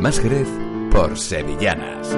Más Jerez por Sevillanas.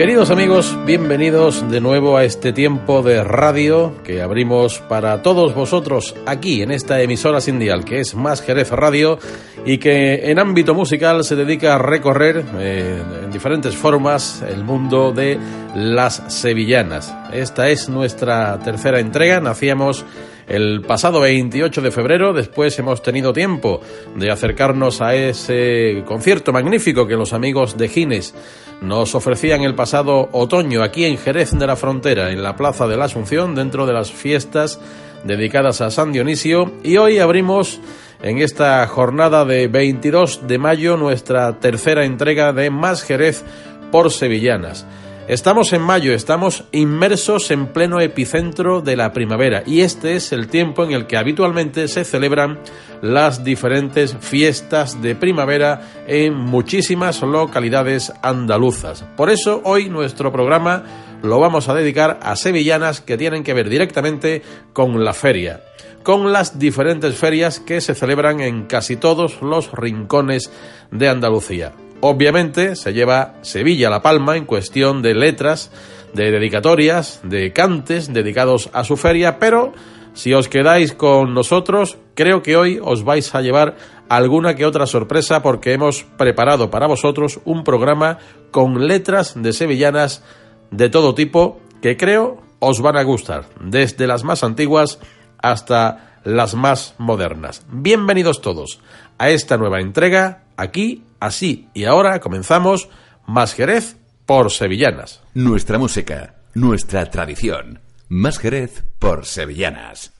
Queridos amigos, bienvenidos de nuevo a este tiempo de radio que abrimos para todos vosotros aquí en esta emisora sindial que es Más Jerez Radio y que en ámbito musical se dedica a recorrer eh, en diferentes formas el mundo de las sevillanas. Esta es nuestra tercera entrega, nacíamos el pasado 28 de febrero, después hemos tenido tiempo de acercarnos a ese concierto magnífico que los amigos de Gines nos ofrecían el pasado otoño aquí en Jerez de la Frontera, en la Plaza de la Asunción, dentro de las fiestas dedicadas a San Dionisio. Y hoy abrimos en esta jornada de 22 de mayo nuestra tercera entrega de Más Jerez por Sevillanas. Estamos en mayo, estamos inmersos en pleno epicentro de la primavera y este es el tiempo en el que habitualmente se celebran las diferentes fiestas de primavera en muchísimas localidades andaluzas. Por eso hoy nuestro programa lo vamos a dedicar a sevillanas que tienen que ver directamente con la feria con las diferentes ferias que se celebran en casi todos los rincones de Andalucía. Obviamente se lleva Sevilla la palma en cuestión de letras, de dedicatorias, de cantes dedicados a su feria, pero si os quedáis con nosotros, creo que hoy os vais a llevar alguna que otra sorpresa porque hemos preparado para vosotros un programa con letras de sevillanas de todo tipo que creo os van a gustar, desde las más antiguas hasta las más modernas. Bienvenidos todos a esta nueva entrega aquí Así y ahora comenzamos Más Jerez por Sevillanas. Nuestra música, nuestra tradición. Más Jerez por Sevillanas.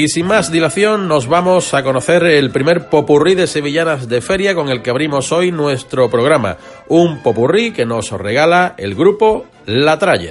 Y sin más dilación, nos vamos a conocer el primer popurrí de sevillanas de feria con el que abrimos hoy nuestro programa. Un popurrí que nos regala el grupo La Tralla.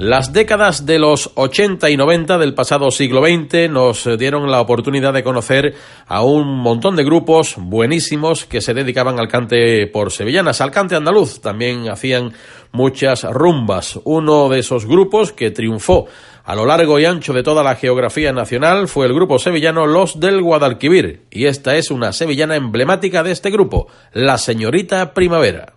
Las décadas de los 80 y 90 del pasado siglo XX nos dieron la oportunidad de conocer a un montón de grupos buenísimos que se dedicaban al cante por sevillanas, al cante andaluz. También hacían muchas rumbas. Uno de esos grupos que triunfó a lo largo y ancho de toda la geografía nacional fue el grupo sevillano Los del Guadalquivir. Y esta es una sevillana emblemática de este grupo, la señorita Primavera.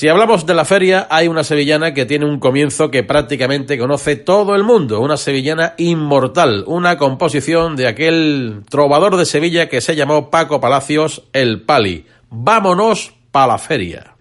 Si hablamos de la feria, hay una sevillana que tiene un comienzo que prácticamente conoce todo el mundo, una sevillana inmortal, una composición de aquel trovador de Sevilla que se llamó Paco Palacios, el Pali. Vámonos pa' la feria.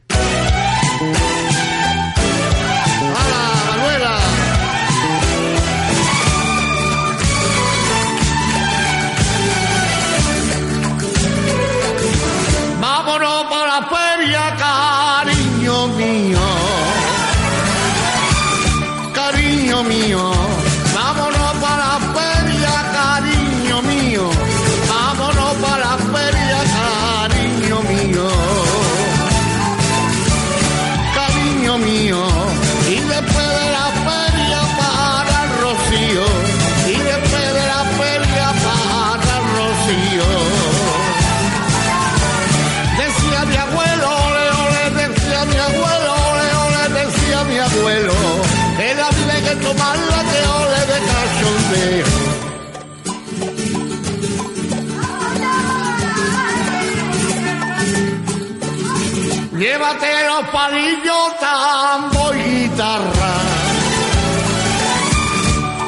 Llévate los palillos, tambo y guitarra.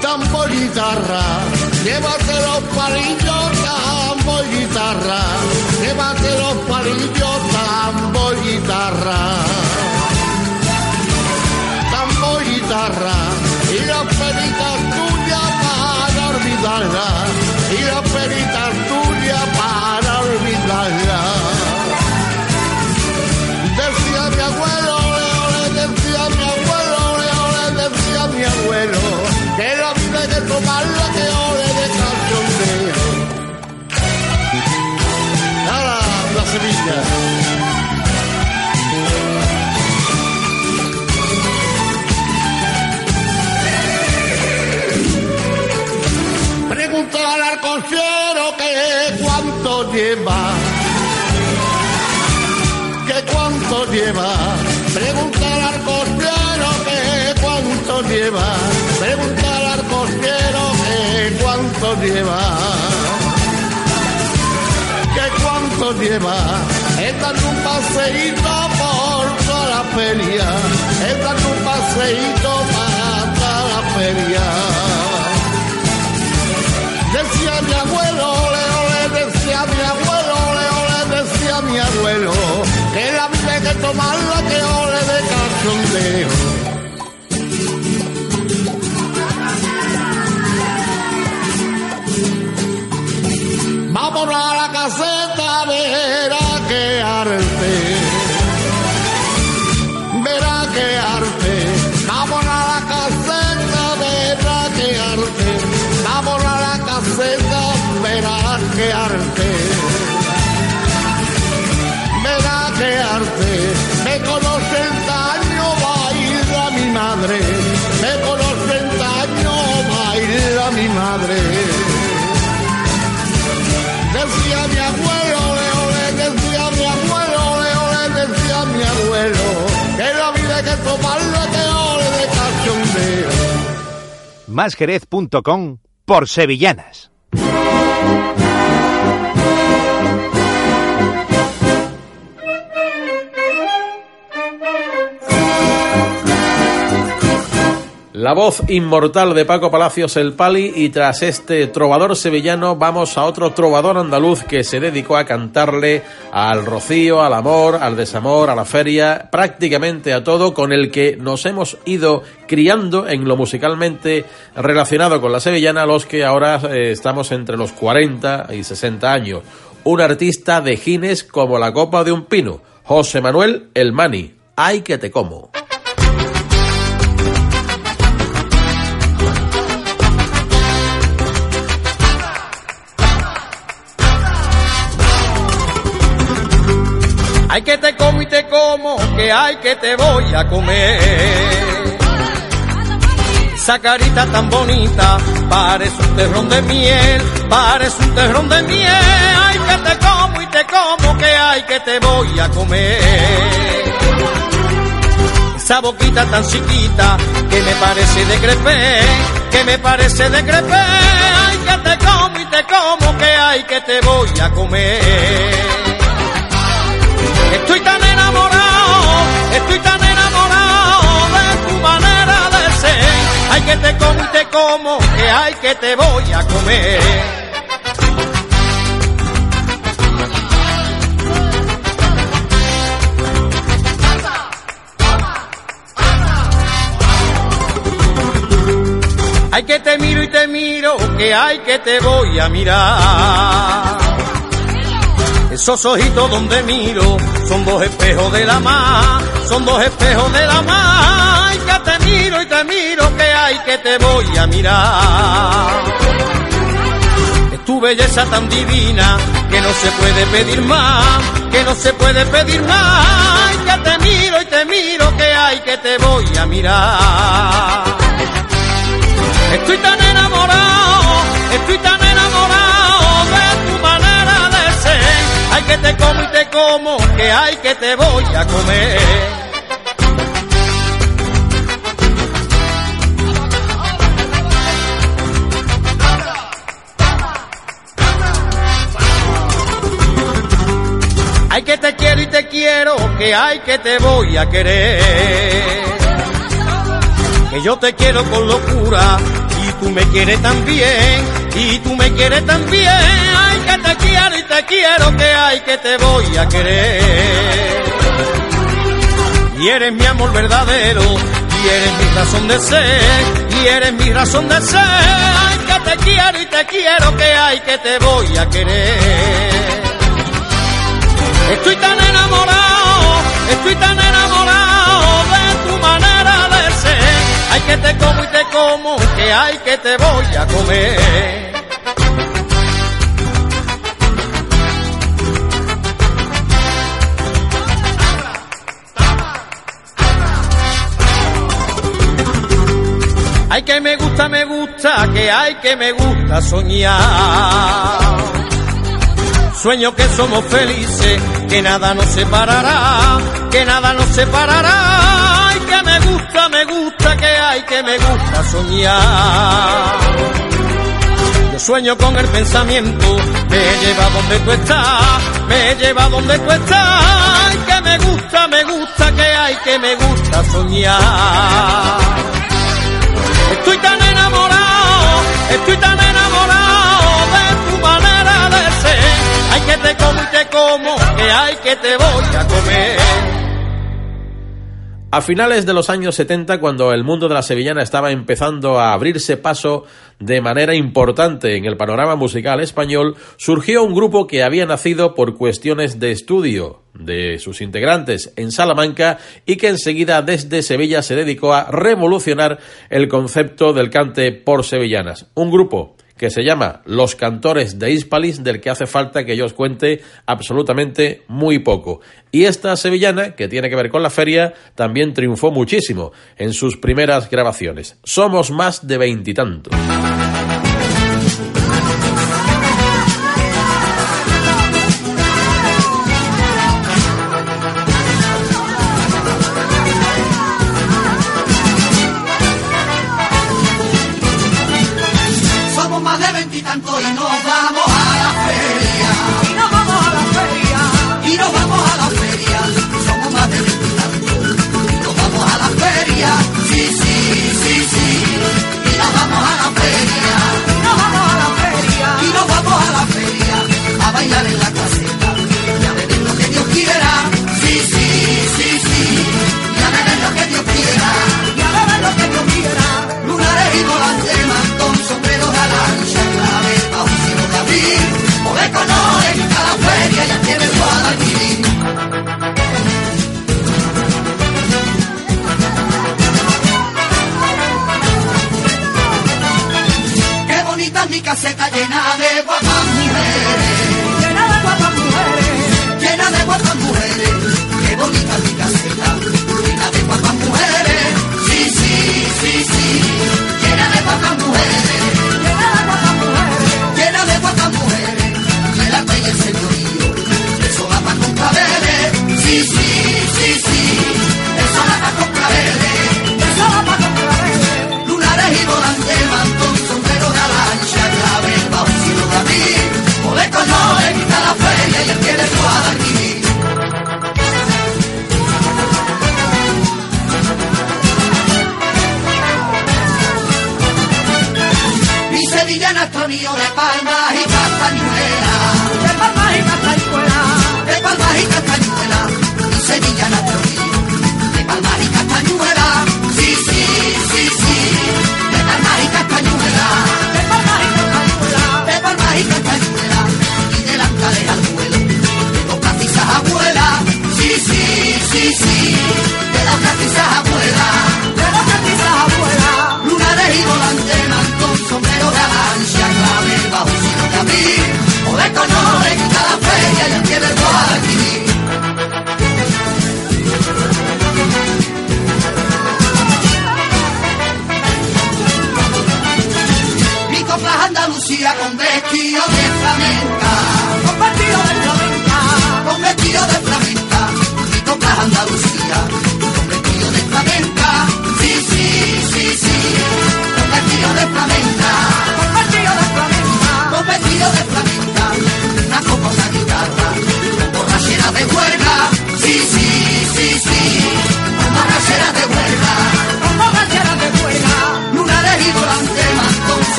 Tambo y guitarra. Llévate los palillos, tambo y guitarra. Llévate los palillos, tambo y guitarra. Tambo y guitarra. Y las penitas tuyas para olvidarla. Sevilla! Pregúntale al consejero que cuánto lleva que cuánto lleva. Pregúntale al costero que cuánto lleva. Pregúntale al costero que cuánto lleva. Lleva. Es un paseíto por toda la feria. Es un paseíto para toda la feria. Decía mi abuelo, le, decía mi abuelo, le, decía mi abuelo, que la vida hay que tomarla que ole de cachondeo. Vámonos a la verá Másjerez.com por sevillanas. La voz inmortal de Paco Palacios el Pali y tras este trovador sevillano vamos a otro trovador andaluz que se dedicó a cantarle al rocío, al amor, al desamor, a la feria, prácticamente a todo con el que nos hemos ido criando en lo musicalmente relacionado con la sevillana los que ahora eh, estamos entre los 40 y 60 años. Un artista de gines como la copa de un pino, José Manuel El Mani. ¡Ay que te como! Que hay que te voy a comer. Esa carita tan bonita, parece un terrón de miel, parece un terrón de miel. Ay, que te como y te como, que hay que te voy a comer. Esa boquita tan chiquita, que me parece de crepé, que me parece de crepé. Ay, que te como y te como, que hay que te voy a comer. Estoy te como y te como, que hay que te voy a comer. Ay que te miro y te miro, que hay que te voy a mirar. Esos ojitos donde miro son dos espejos de la mar, son dos espejos de la mar. Que te miro y te miro, que hay que te voy a mirar. Es tu belleza tan divina que no se puede pedir más, que no se puede pedir más. Que te miro y te miro, que hay que te voy a mirar. Estoy tan enamorado, estoy tan enamorado de tu manera de ser. Ay que te como y te como, que hay que te voy a comer. Que hay que te voy a querer. Que yo te quiero con locura y tú me quieres también, y tú me quieres también. Ay, que te quiero y te quiero, que hay que te voy a querer. Y eres mi amor verdadero, y eres mi razón de ser, y eres mi razón de ser. Ay, que te quiero y te quiero, que hay que te voy a querer. Estoy tan como que hay que te voy a comer. Ay que me gusta, me gusta, que hay que me gusta soñar. Sueño que somos felices, que nada nos separará, que nada nos separará. Ay, me gusta, que hay, que me gusta soñar. Yo sueño con el pensamiento, me lleva donde tú estás, me lleva donde tú estás. Ay, que me gusta, me gusta, que hay, que me gusta soñar. Estoy tan enamorado, estoy tan enamorado de tu manera de ser. Hay que te como y te como, que hay que te voy a comer. A finales de los años 70, cuando el mundo de la sevillana estaba empezando a abrirse paso de manera importante en el panorama musical español, surgió un grupo que había nacido por cuestiones de estudio de sus integrantes en Salamanca y que enseguida desde Sevilla se dedicó a revolucionar el concepto del cante por sevillanas. Un grupo que se llama Los Cantores de Hispalis, del que hace falta que yo os cuente absolutamente muy poco. Y esta sevillana, que tiene que ver con la feria, también triunfó muchísimo en sus primeras grabaciones. Somos más de veintitantos.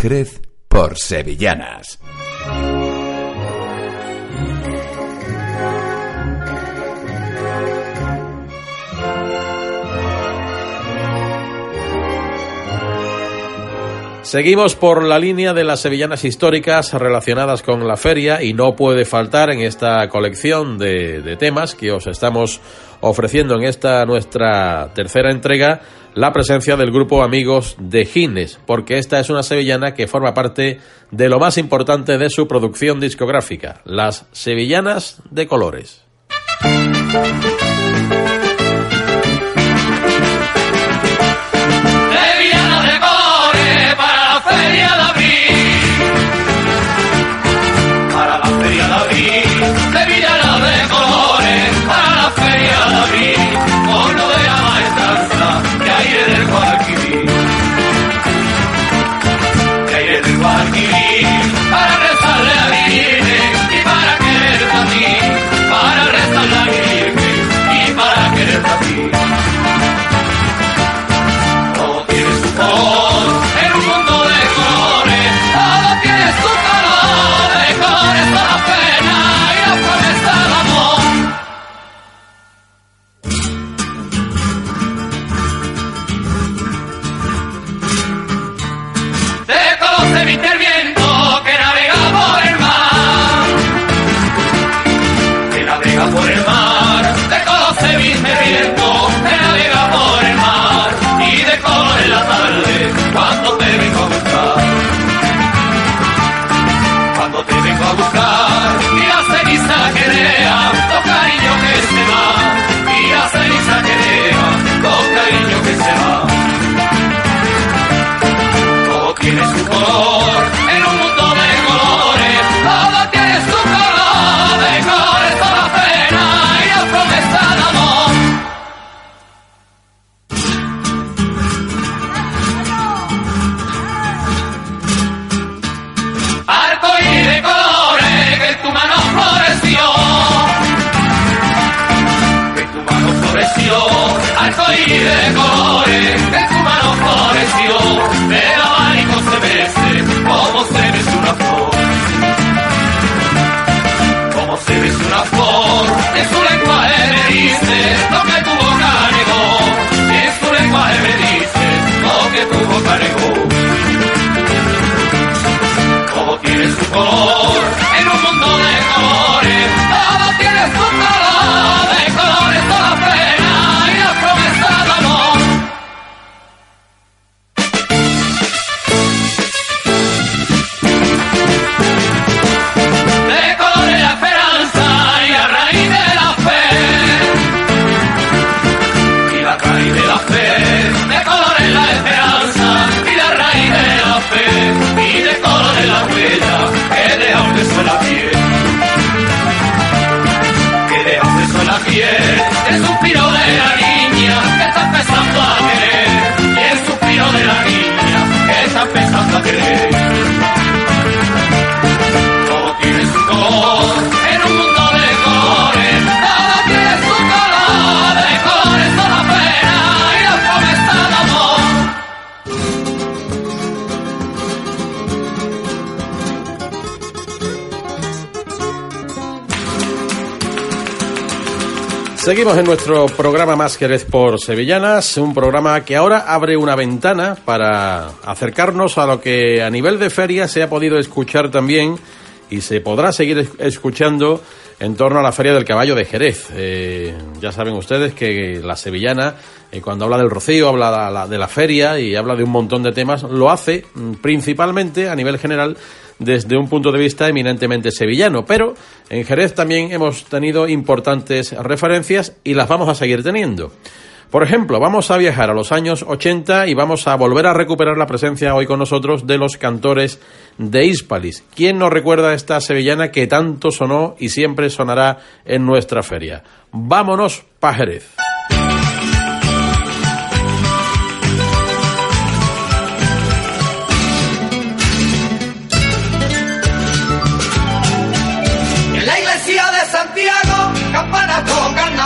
Jerez por Sevillanas. Seguimos por la línea de las sevillanas históricas relacionadas con la feria y no puede faltar en esta colección de, temas que os estamos ofreciendo en esta nuestra tercera entrega la presencia del grupo Amigos de Gines, porque esta es una sevillana que forma parte de lo más importante de su producción discográfica, las Sevillanas de Colores. Seguimos en nuestro programa Más Jerez por Sevillanas, un programa que ahora abre una ventana para acercarnos a lo que a nivel de feria se ha podido escuchar también y se podrá seguir escuchando en torno a la Feria del Caballo de Jerez. Eh, ya saben ustedes que la sevillana, eh, cuando habla del rocío, habla de la feria y habla de un montón de temas, lo hace mm, principalmente a nivel general desde un punto de vista eminentemente sevillano, pero en Jerez también hemos tenido importantes referencias y las vamos a seguir teniendo. Por ejemplo, vamos a viajar a los años 80 y vamos a volver a recuperar la presencia hoy con nosotros de los cantores de Hispalis. ¿Quién nos recuerda esta sevillana que tanto sonó y siempre sonará en nuestra feria? Vámonos pa' Jerez. campana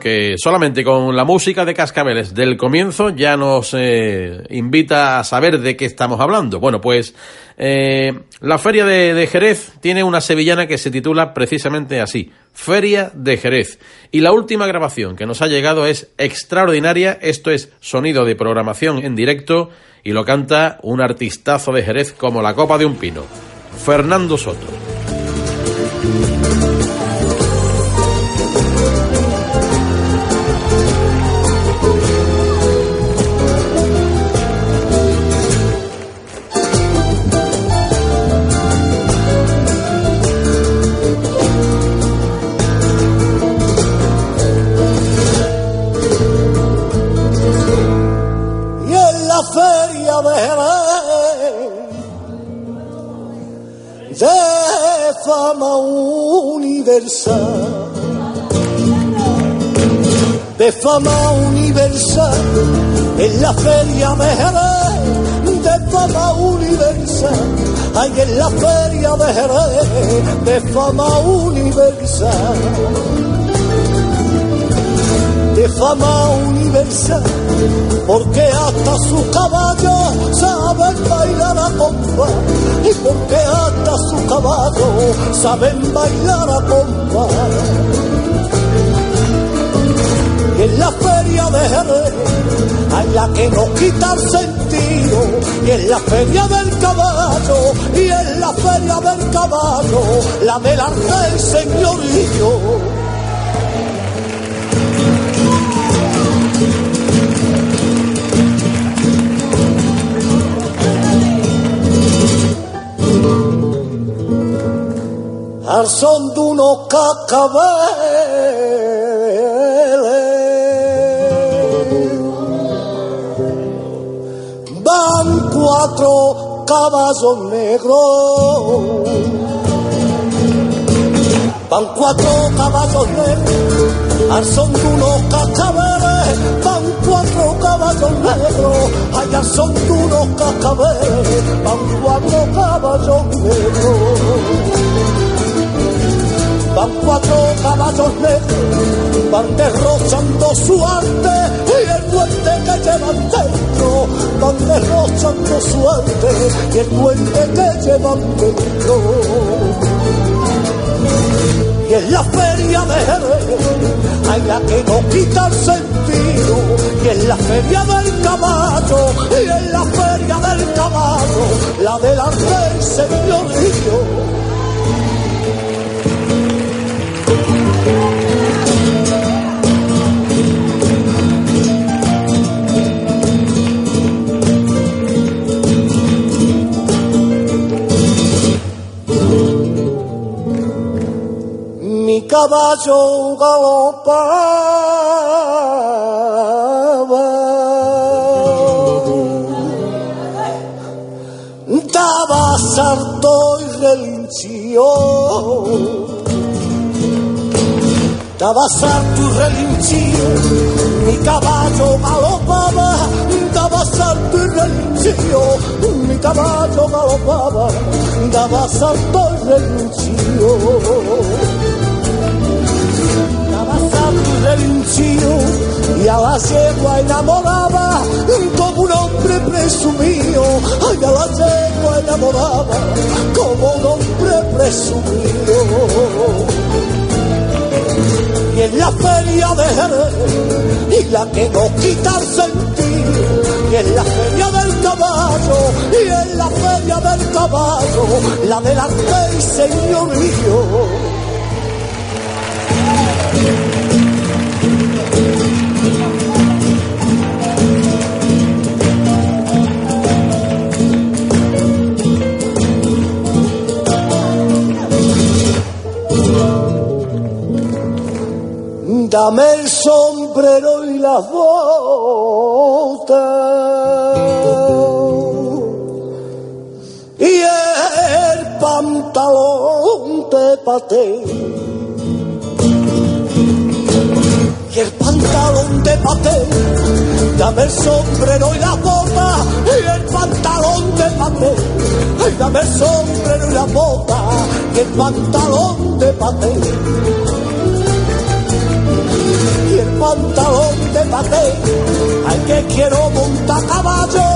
que solamente con la música de Cascabeles del comienzo ya nos eh, invita a saber de qué estamos hablando. Bueno, pues eh, la Feria de, de Jerez tiene una sevillana que se titula precisamente así, Feria de Jerez. Y la última grabación que nos ha llegado es extraordinaria, esto es sonido de programación en directo y lo canta un artistazo de Jerez como la copa de un pino, Fernando Soto. De fama universal en la feria de Jerez de fama universal hay en la feria de Jerez de fama universal de fama universal, porque hasta su caballo saben bailar a compás, y porque hasta su caballo saben bailar a compás. Y en la feria de Jerez hay la que no quita el sentido, y en la feria del caballo, y en la feria del caballo, la del arte y señorío. Al son de unos cascabeles. Van cuatro caballos negros. Van cuatro caballos negros, al son de unos. Van cuatro caballos negros, ay, son de unos. Van cuatro caballos negros. van cuatro caballos negros, van derrochando su arte y el puente que llevan dentro, van derrochando su arte y el puente que llevan dentro. Y en la feria de Jerez hay la que no quita el sentido. Y en la feria del caballo, y en la feria del caballo, la del arte señor Mi caballo galopaba, daba sarto y relinchio. Daba salto y relinchío, mi caballo galopaba, daba salto y relinchío, mi caballo galopaba, daba salto y relinchío. Y a la yegua enamoraba, como un hombre presumido, ay, a la yegua enamoraba, como un hombre presumido. Y en la feria de Jerez, y la que no quita el sentido, y en la feria del caballo, y en la feria del caballo, la del arte y señorío. Dame el sombrero y las botas. Y el pantalón de paté. Y el pantalón de paté, dame el sombrero y las botas. Y el pantalón de paté. Ay, dame el sombrero y las botas. Y el pantalón de paté y el pantalón de paté. Ay, que quiero montar caballo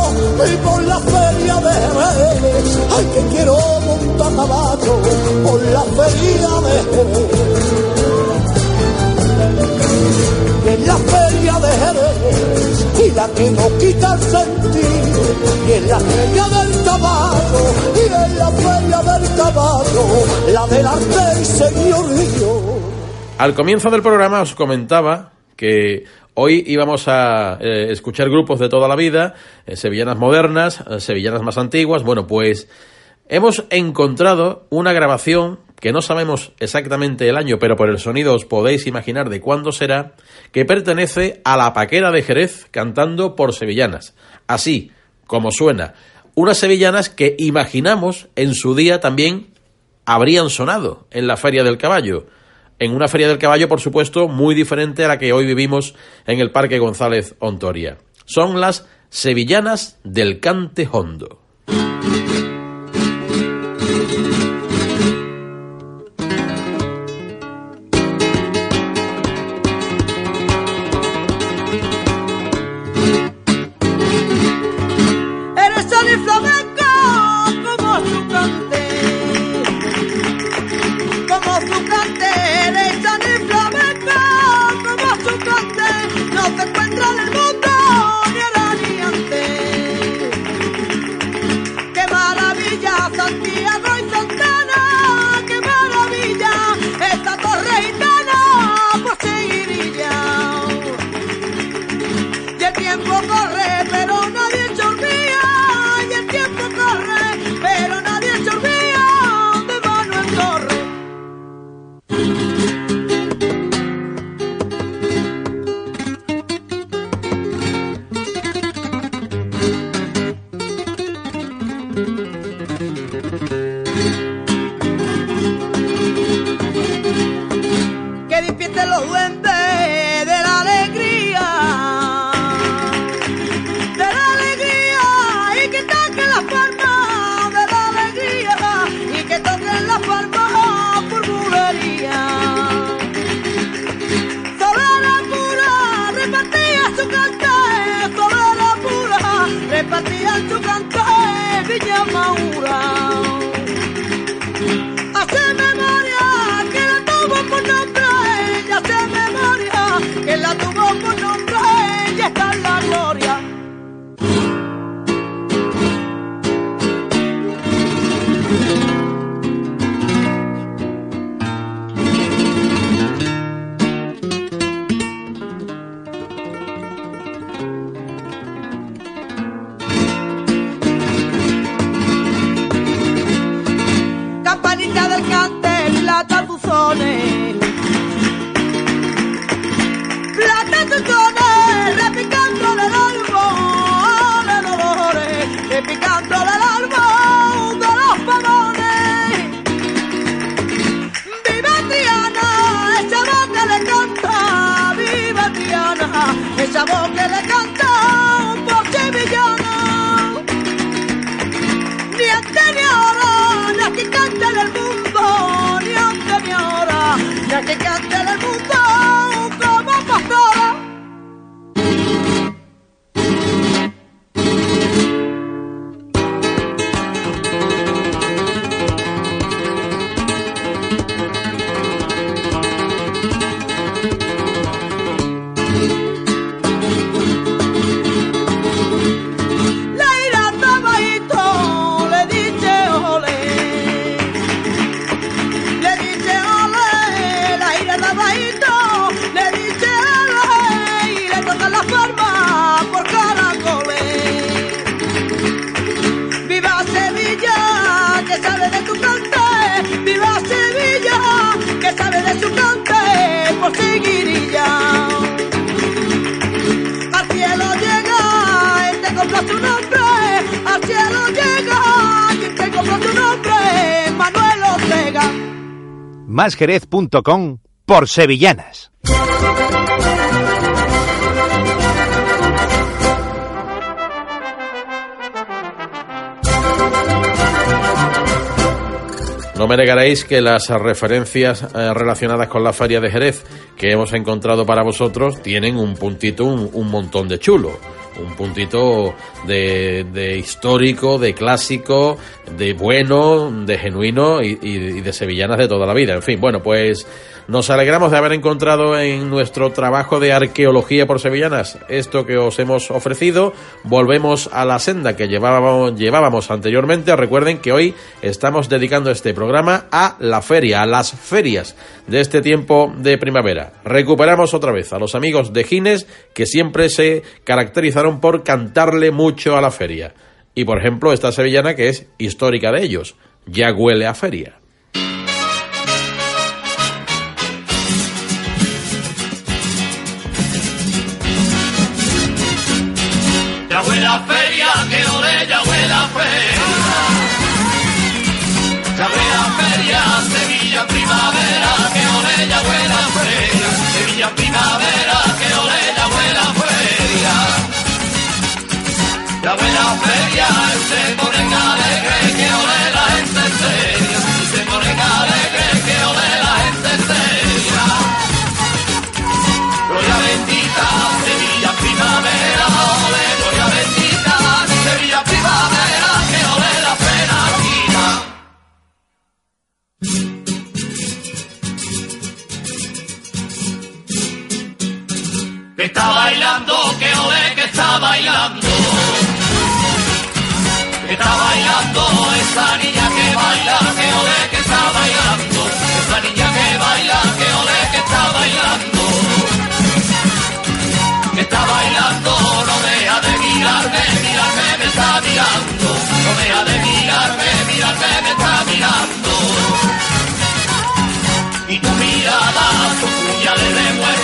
y por la feria de Jerez. Ay, que quiero montar caballo por la feria de Jerez. En la feria de Jerez, y la que no quita el sentido, y en la feria del caballo, y en la feria del caballo, la del arte y señorío. Al comienzo del programa os comentaba que hoy íbamos a eh, escuchar grupos de toda la vida, eh, sevillanas modernas, eh, sevillanas más antiguas. Bueno, pues hemos encontrado una grabación que no sabemos exactamente el año, pero por el sonido os podéis imaginar de cuándo será, que pertenece a la Paquera de Jerez cantando por sevillanas. Así como suena. Unas sevillanas que imaginamos en su día también habrían sonado en la Feria del Caballo en una feria del caballo, por supuesto, muy diferente a la que hoy vivimos en el Parque González Ontoria. Son las sevillanas del cante hondo. Másjerez.com por sevillanas. No me negaréis que las referencias eh, relacionadas con la feria de Jerez que hemos encontrado para vosotros tienen un puntito, un, un montón de chulo. Un puntito de, de histórico, de clásico, de bueno, de genuino y, de sevillanas de toda la vida. En fin, bueno, pues nos alegramos de haber encontrado en nuestro trabajo de arqueología por sevillanas esto que os hemos ofrecido. Volvemos a la senda que llevábamos, anteriormente. Recuerden que hoy estamos dedicando este programa a la feria, a las ferias de este tiempo de primavera. Recuperamos otra vez a los amigos de Gines que siempre se caracterizaron por cantarle mucho a la feria. Y por ejemplo, esta sevillana que es histórica de ellos, ya huele a feria. Se mirando, no deja de mirarme, mirarme, me está mirando. Y tu mirada son puñales de muerte,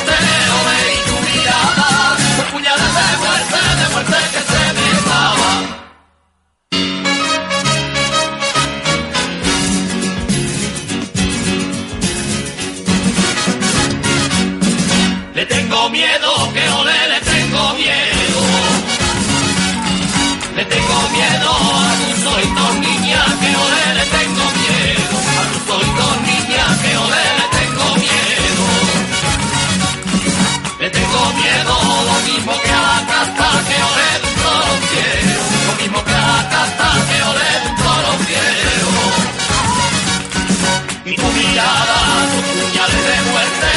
mirada son puñales de muerte,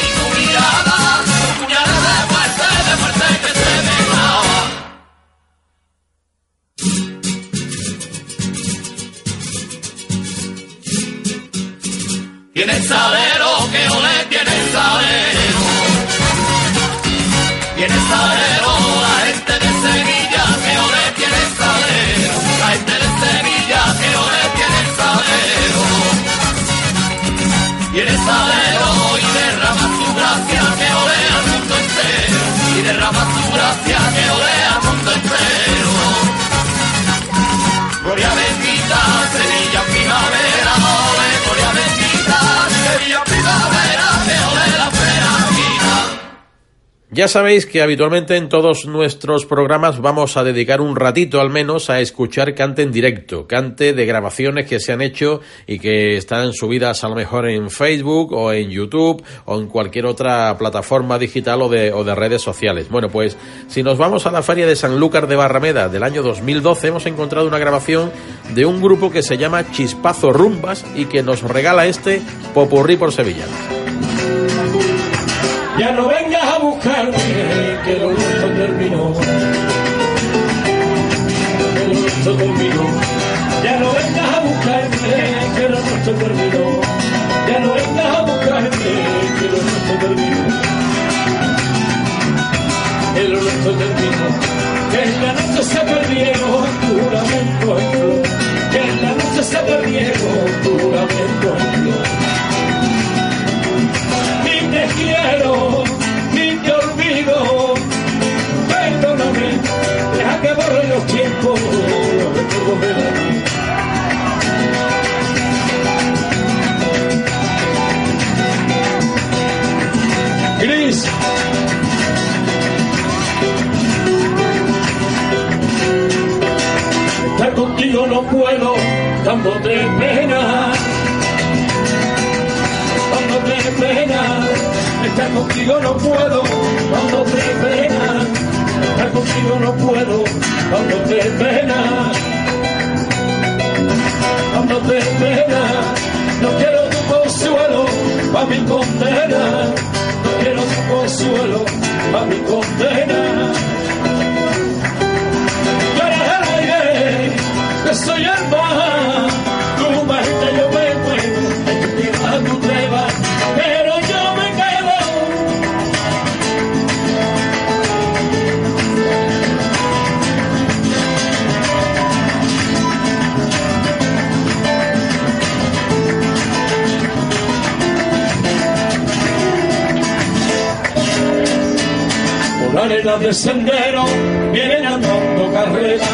y tu mirada son puñales de muerte, de muerte que se me clava. Tiene salero, que ole, tiene salero. Tiene salero, Ya sabéis que habitualmente en todos nuestros programas vamos a dedicar un ratito al menos a escuchar cante en directo, cante de grabaciones que se han hecho y que están subidas a lo mejor en Facebook o en YouTube o en cualquier otra plataforma digital o de, o de redes sociales. Bueno, pues si nos vamos a la feria de Sanlúcar de Barrameda del año 2012 hemos encontrado una grabación de un grupo que se llama Chispazo Rumbas y que nos regala este Popurrí por Sevilla. Ya no vengas a buscarme, que lo nuestro terminó. Que lo nuestro terminó. Ya no vengas a buscarme, que lo nuestro terminó. Ya no vengas a buscarme, que lo nuestro terminó. Que lo nuestro terminó. Que en la noche se perdieron te quiero, ni te olvido. Perdóname, deja que borre los tiempos. Gris. Estar contigo no puedo, dándote pena dándote pena. Estar contigo no puedo, dándote pena. Estar contigo no puedo, dándote pena. Dándote pena. No quiero tu consuelo pa' mi condena. No quiero tu consuelo pa' mi condena. Yo eres el aire, que soy el mar. Por arenas de sendero vienen andando carrera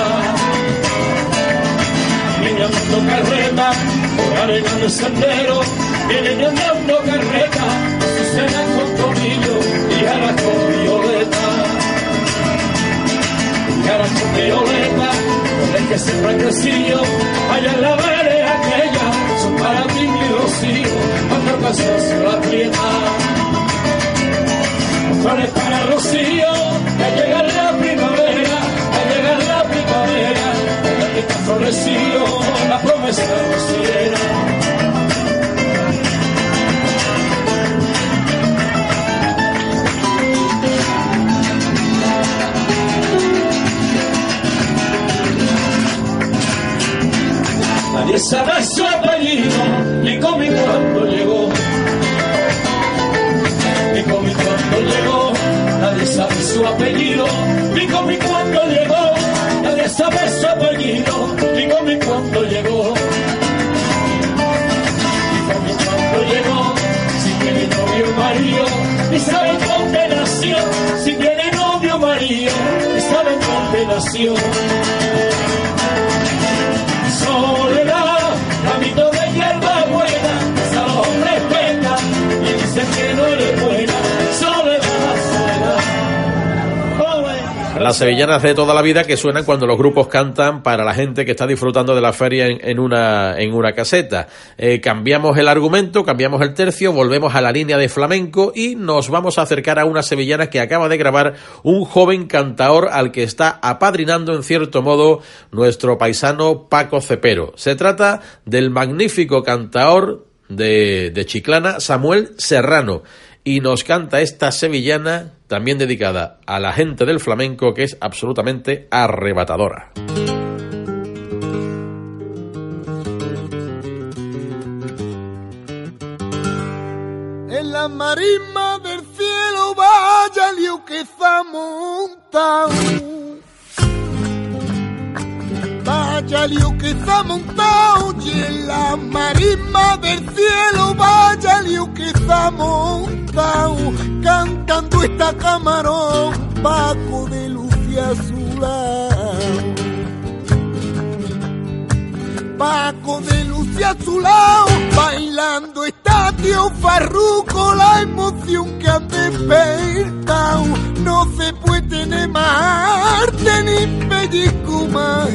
viene andando carreta, por arena de sendero, viene andando carreta, Azucena con tomillo y ahora con violeta. Y ahora con violeta, con el que siempre ha crecido, allá en la vereda aquella, son para ti mi rocío, cuando casas la prieta. Para Rocío, florecido la promesa rociera. Nadie sabe su apellido, ni cómo y cuándo llegó. Ni cómo y cuándo llegó, nadie sabe su apellido, ni cómo y cuándo llegó. Y cuándo llegó. Y cuándo llegó, si tiene novio marido, ni sabe dónde nació. Si tiene novio marido, ni sabe dónde nació. Las sevillanas de toda la vida que suenan cuando los grupos cantan para la gente que está disfrutando de la feria en, en una, en una caseta. Eh, cambiamos el argumento, cambiamos el tercio, volvemos a la línea de flamenco y nos vamos a acercar a una sevillana que acaba de grabar un joven cantaor al que está apadrinando en cierto modo nuestro paisano Paco Cepero. Se trata del magnífico cantaor de, de Chiclana, Samuel Serrano y nos canta esta sevillana también dedicada a la gente del flamenco que es absolutamente arrebatadora. En la marisma del cielo vaya lío que está montado. Vaya lío que está montado y en la marisma del cielo vaya lío que está montado. Cantando esta camarón Paco de Lucia Azulao. Paco de Lucia a su lado, bailando está tío Farruco, la emoción que han despertado. no se puede tener más arte ni pellizco más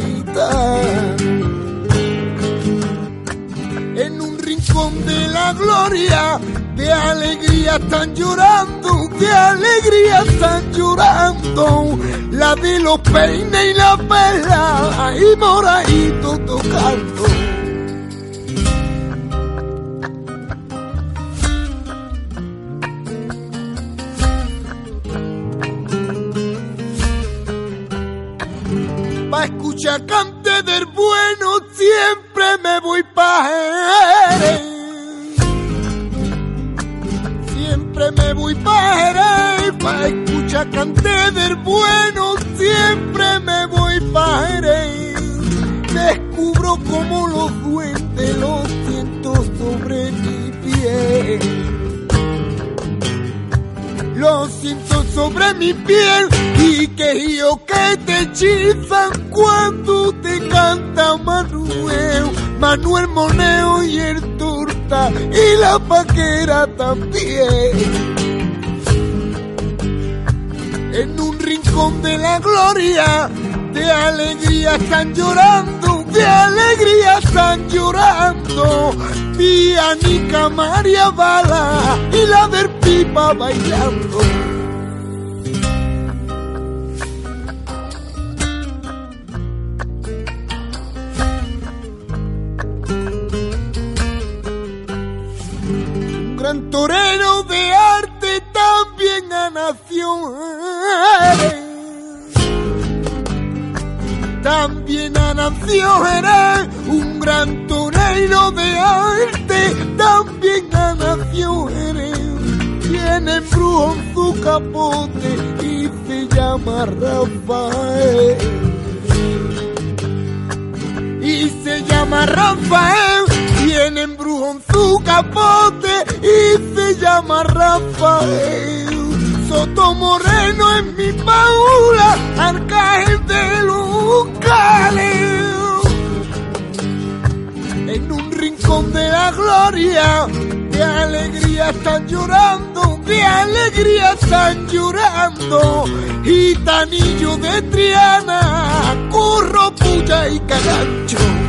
En un rincón de la gloria, de alegría están llorando, de alegría están llorando. La de los peines y la perla, ahí moradito tocando. Pa' escuchar cante del bueno, siempre me voy pa' Jerez. Siempre me voy pa' Jerez, pa' escuchar cante del bueno, siempre me voy pa' Jerez. Descubro como los duendes los siento sobre mi piel. Lo siento sobre mi piel y que yo que te hechizan cuando te canta Manuel, Manuel Moneo y el y la paquera también. En un rincón de la gloria, de alegría están llorando, de alegría están llorando. Vi a Nica María Bala y la del pipa bailando. Un gran torero de arte también a nación. También a nació Jerez, un gran torero de arte, también a nació Jerez. Tiene brujo en su capote y se llama Rafael. Y se llama Rafael, tiene embrujo en su capote y se llama Rafael. Soto Moreno en mi paula, arcángel de Lucales. En un rincón de la gloria, de alegría están llorando, de alegría están llorando. Gitanillo de Triana, curro, puya y carancho.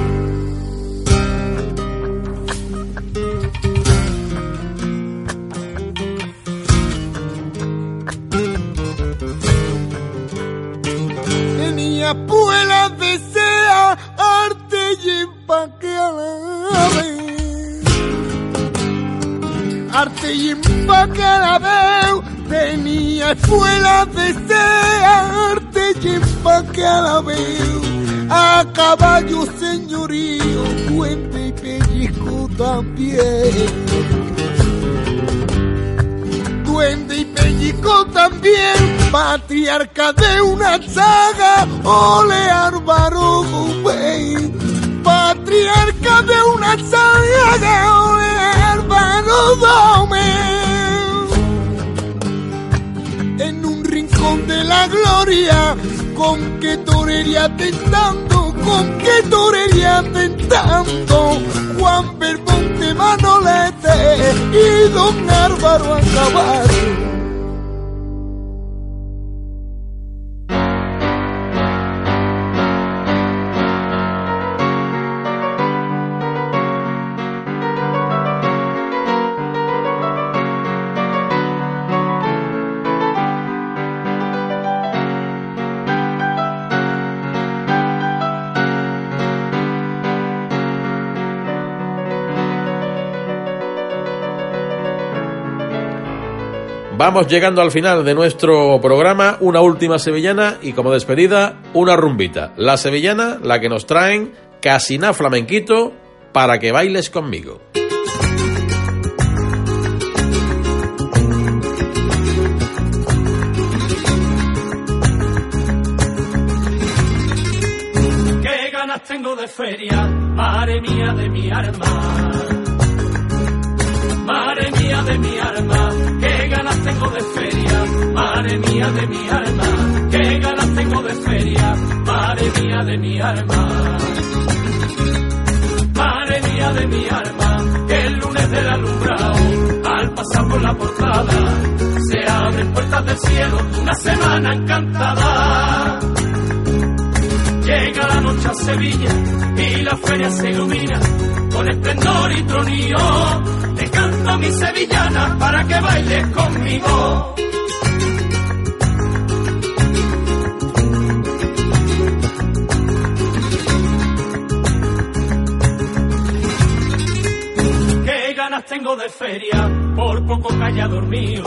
Tenía puela desea arte y empaque. Arte y empaque la vez. Tenía escuela desea arte y empaque la vez. A caballo señorío, duende y pellizco también duende y pellico también, patriarca de una saga, ole Álvaro Gómez. Patriarca de una saga, ole Álvaro Gómez. En un rincón de la gloria, con que torería tentando, con que torería tentando, Juan Belmonte Manolete y don Álvaro Acabar. Vamos llegando al final de nuestro programa, una última sevillana y como despedida, una rumbita. La sevillana, la que nos traen Casina Flamenquito para que bailes conmigo. Qué ganas tengo de feria, madre mía de mi alma. Madre mía de mi alma, de feria, madre mía de mi alma, qué ganas tengo de feria, madre mía de mi alma. Madre mía de mi alma, que el lunes del alumbrado, al pasar por la portada, se abre abren puertas del cielo, una semana encantada. Llega la noche a Sevilla y la feria se ilumina con esplendor y tronío. Te canto mi sevillana para que bailes conmigo. Qué ganas tengo de feria, por poco haya dormido.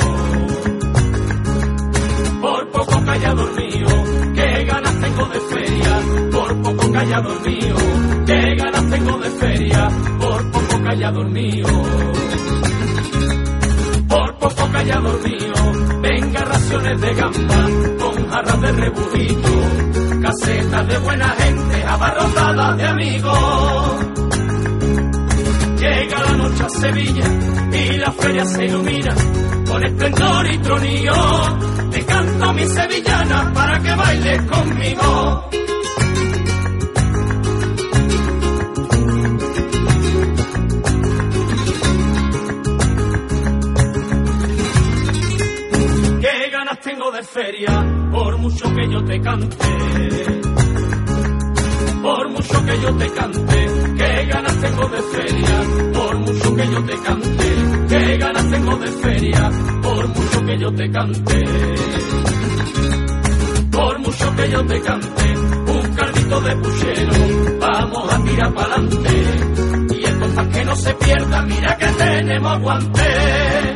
Por poco haya dormido, qué ganas tengo de feria, por poco haya dormido. Qué ganas tengo de feria, por poco Por poco haya dormido, venga raciones de gamba, con jarras de rebujito, casetas de buena gente, abarrotadas de amigos. Llega la noche a Sevilla y la feria se ilumina con esplendor y tronío. Te canto mi sevillana para que bailes conmigo. De feria por mucho que yo te cante por mucho que yo te cante, qué ganas tengo de feria, por mucho que yo te cante, qué ganas tengo de feria, por mucho que yo te cante. Por mucho que yo te cante, un cardito de puchero, vamos a tirar pa'lante. Y esto para que no se pierda, mira que tenemos guante.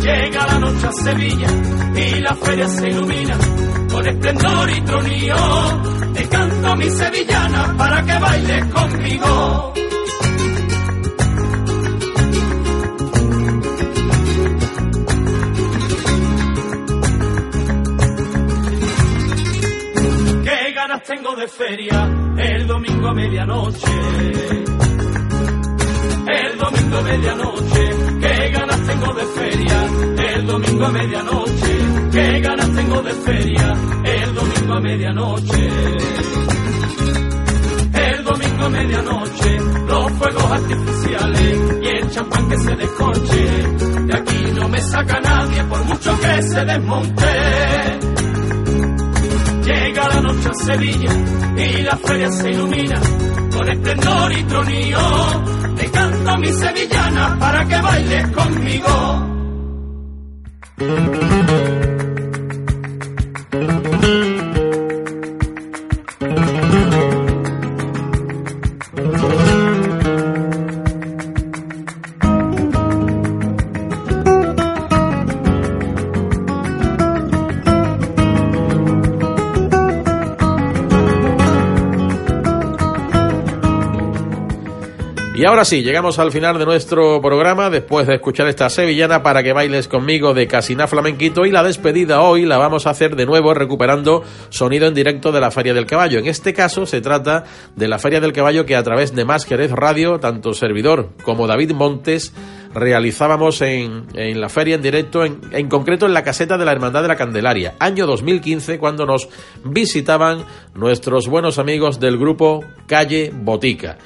Llega noche a Sevilla y la feria se ilumina con esplendor y tronío. Te canto mi sevillana para que bailes conmigo. Qué ganas tengo de feria el domingo a medianoche. El domingo a medianoche, qué ganas tengo de feria. El domingo a medianoche, qué ganas tengo de feria. El domingo a medianoche. El domingo a medianoche, los fuegos artificiales y el champán que se descorche. De aquí no me saca nadie por mucho que se desmonte. Noche Sevilla y la feria se ilumina con esplendor y tronío. Te canto mi sevillana para que bailes conmigo. Ahora sí, llegamos al final de nuestro programa después de escuchar esta sevillana para que bailes conmigo de Casina Flamenquito y la despedida hoy la vamos a hacer de nuevo recuperando sonido en directo de la Feria del Caballo. En este caso se trata de la Feria del Caballo que a través de Más Jerez Radio, tanto servidor como David Montes realizábamos en, la feria en directo, en, en concreto en la caseta de la Hermandad de la Candelaria, año 2015, cuando nos visitaban nuestros buenos amigos del grupo Calle Botica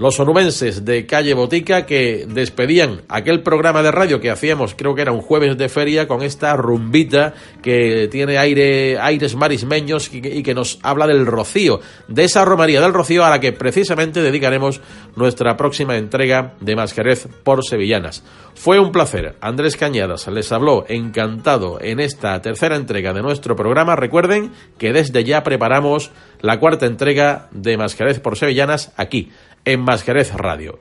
los onubenses de Calle Botica que despedían aquel programa de radio que hacíamos, creo que era un jueves de feria, con esta rumbita que tiene aire, aires marismeños y que, nos habla del rocío, de esa romería del rocío a la que precisamente dedicaremos nuestra próxima entrega de Masquerez por Sevillanas. Fue un placer. Andrés Cañadas les habló encantado en esta tercera entrega de nuestro programa. Recuerden que desde ya preparamos la cuarta entrega de Masquerez por Sevillanas aquí en Masquerez Radio.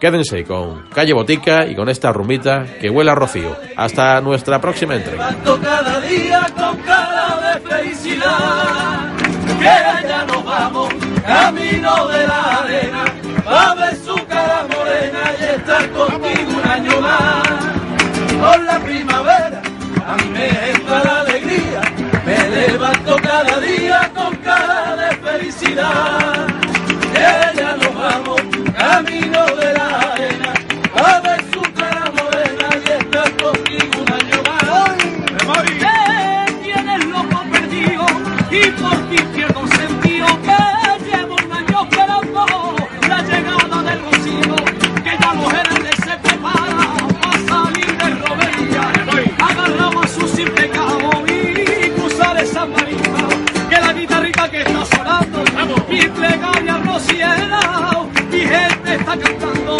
Quédense con Calle Botica y con esta rumita que huele a rocío. Hasta nuestra próxima entrega. Cada día con cara de felicidad. Que ya nos vamos, camino de la arena, a ver su cara morena y estar contigo un año más. Con la primavera, a mí me entra la alegría, me levanto cada día con cara de felicidad. Ya nos vamos, camino de la 成长